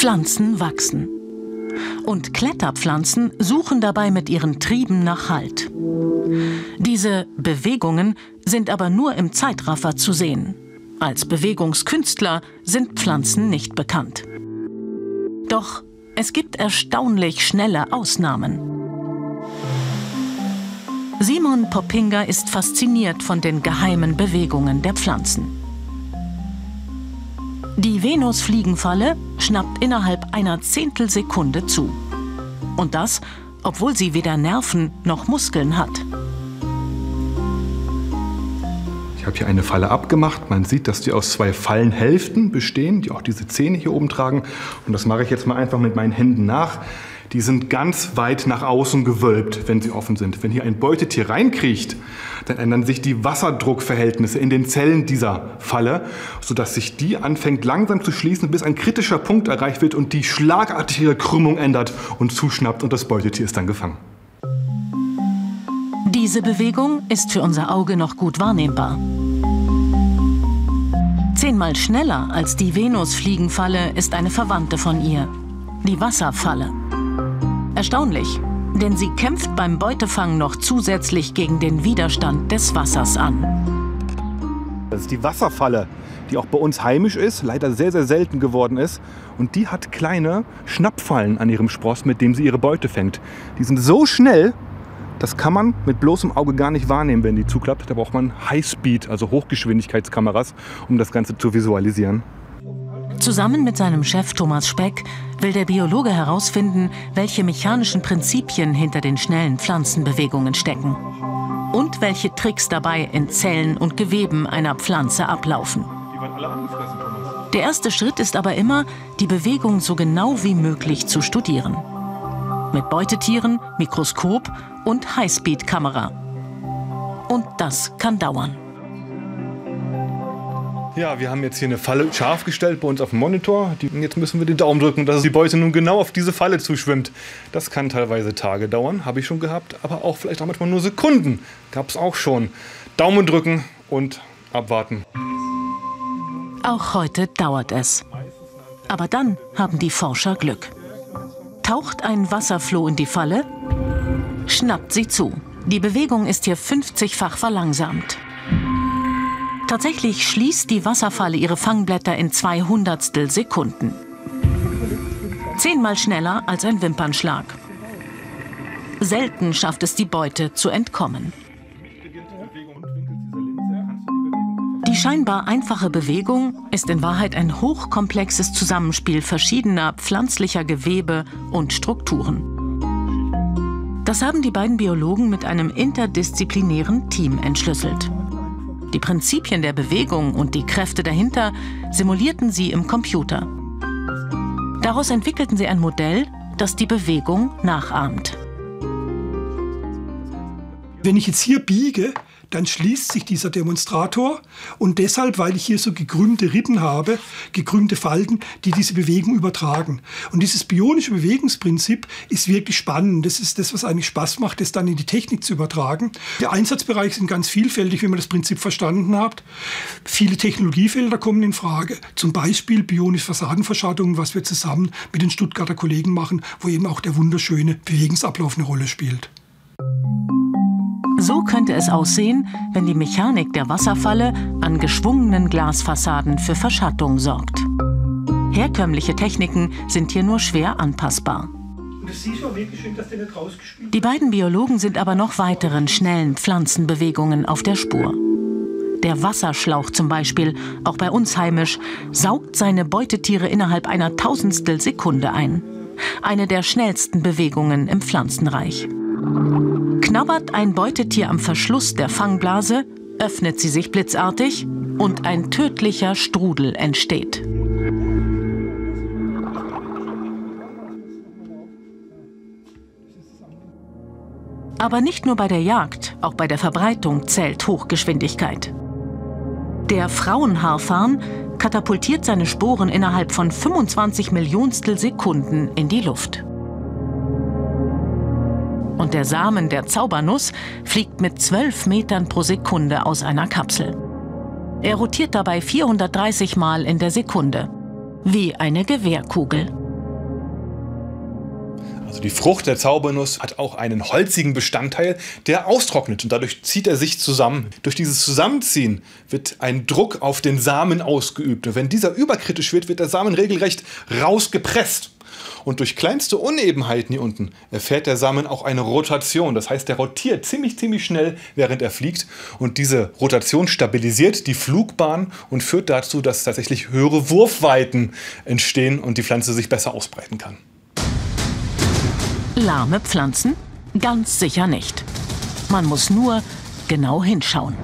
Pflanzen wachsen. Und Kletterpflanzen suchen dabei mit ihren Trieben nach Halt. Diese Bewegungen sind aber nur im Zeitraffer zu sehen. Als Bewegungskünstler sind Pflanzen nicht bekannt. Doch es gibt erstaunlich schnelle Ausnahmen. Simon Poppinger ist fasziniert von den geheimen Bewegungen der Pflanzen. Die Venusfliegenfalle schnappt innerhalb einer Zehntelsekunde zu. Und das, obwohl sie weder Nerven noch Muskeln hat. Ich habe hier eine Falle abgemacht. Man sieht, dass die aus zwei Fallenhälften bestehen, die auch diese Zähne hier oben tragen. Und das mache ich jetzt mal einfach mit meinen Händen nach die sind ganz weit nach außen gewölbt, wenn sie offen sind. Wenn hier ein Beutetier reinkriecht, dann ändern sich die Wasserdruckverhältnisse in den Zellen dieser Falle, sodass sich die anfängt langsam zu schließen, bis ein kritischer Punkt erreicht wird und die schlagartige Krümmung ändert und zuschnappt und das Beutetier ist dann gefangen. Diese Bewegung ist für unser Auge noch gut wahrnehmbar. Zehnmal schneller als die Venusfliegenfalle ist eine Verwandte von ihr, die Wasserfalle. Erstaunlich, denn sie kämpft beim Beutefang noch zusätzlich gegen den Widerstand des Wassers an. Das ist die Wasserfalle, die auch bei uns heimisch ist, leider sehr, sehr selten geworden ist. Und die hat kleine Schnappfallen an ihrem Spross, mit dem sie ihre Beute fängt. Die sind so schnell, das kann man mit bloßem Auge gar nicht wahrnehmen, wenn die zuklappt. Da braucht man Highspeed, also Hochgeschwindigkeitskameras, um das Ganze zu visualisieren. Zusammen mit seinem Chef Thomas Speck will der Biologe herausfinden, welche mechanischen Prinzipien hinter den schnellen Pflanzenbewegungen stecken und welche Tricks dabei in Zellen und Geweben einer Pflanze ablaufen. Der erste Schritt ist aber immer, die Bewegung so genau wie möglich zu studieren. Mit Beutetieren, Mikroskop und Highspeed-Kamera. Und das kann dauern. Ja, wir haben jetzt hier eine Falle scharf gestellt bei uns auf dem Monitor. jetzt müssen wir den Daumen drücken, dass die Beute nun genau auf diese Falle zuschwimmt. Das kann teilweise Tage dauern, habe ich schon gehabt, aber auch vielleicht auch manchmal nur Sekunden. Gab es auch schon. Daumen drücken und abwarten. Auch heute dauert es. Aber dann haben die Forscher Glück. Taucht ein Wasserfloh in die Falle, schnappt sie zu. Die Bewegung ist hier 50-fach verlangsamt. Tatsächlich schließt die Wasserfalle ihre Fangblätter in zwei Hundertstel Sekunden. Zehnmal schneller als ein Wimpernschlag. Selten schafft es die Beute zu entkommen. Die scheinbar einfache Bewegung ist in Wahrheit ein hochkomplexes Zusammenspiel verschiedener pflanzlicher Gewebe und Strukturen. Das haben die beiden Biologen mit einem interdisziplinären Team entschlüsselt. Die Prinzipien der Bewegung und die Kräfte dahinter simulierten sie im Computer. Daraus entwickelten sie ein Modell, das die Bewegung nachahmt. Wenn ich jetzt hier biege, dann schließt sich dieser Demonstrator und deshalb, weil ich hier so gekrümmte Rippen habe, gekrümmte Falten, die diese Bewegung übertragen. Und dieses bionische Bewegungsprinzip ist wirklich spannend. Das ist das, was eigentlich Spaß macht, das dann in die Technik zu übertragen. Die Einsatzbereiche sind ganz vielfältig, wenn man das Prinzip verstanden hat. Viele Technologiefelder kommen in Frage. Zum Beispiel bionische Fassadenverschattung, was wir zusammen mit den Stuttgarter Kollegen machen, wo eben auch der wunderschöne Bewegungsablauf eine Rolle spielt. So könnte es aussehen, wenn die Mechanik der Wasserfalle an geschwungenen Glasfassaden für Verschattung sorgt. Herkömmliche Techniken sind hier nur schwer anpassbar. Die beiden Biologen sind aber noch weiteren schnellen Pflanzenbewegungen auf der Spur. Der Wasserschlauch zum Beispiel, auch bei uns heimisch, saugt seine Beutetiere innerhalb einer Tausendstel Sekunde ein. Eine der schnellsten Bewegungen im Pflanzenreich. Knabbert ein Beutetier am Verschluss der Fangblase, öffnet sie sich blitzartig und ein tödlicher Strudel entsteht. Aber nicht nur bei der Jagd, auch bei der Verbreitung zählt Hochgeschwindigkeit. Der Frauenhaarfarn katapultiert seine Sporen innerhalb von 25 Millionstel Sekunden in die Luft und der Samen der Zaubernuss fliegt mit 12 Metern pro Sekunde aus einer Kapsel. Er rotiert dabei 430 Mal in der Sekunde, wie eine Gewehrkugel. Also die Frucht der Zaubernuss hat auch einen holzigen Bestandteil, der austrocknet und dadurch zieht er sich zusammen. Durch dieses Zusammenziehen wird ein Druck auf den Samen ausgeübt und wenn dieser überkritisch wird, wird der Samen regelrecht rausgepresst. Und durch kleinste Unebenheiten hier unten erfährt der Samen auch eine Rotation. Das heißt, der rotiert ziemlich, ziemlich schnell, während er fliegt. Und diese Rotation stabilisiert die Flugbahn und führt dazu, dass tatsächlich höhere Wurfweiten entstehen und die Pflanze sich besser ausbreiten kann. Lahme Pflanzen? Ganz sicher nicht. Man muss nur genau hinschauen.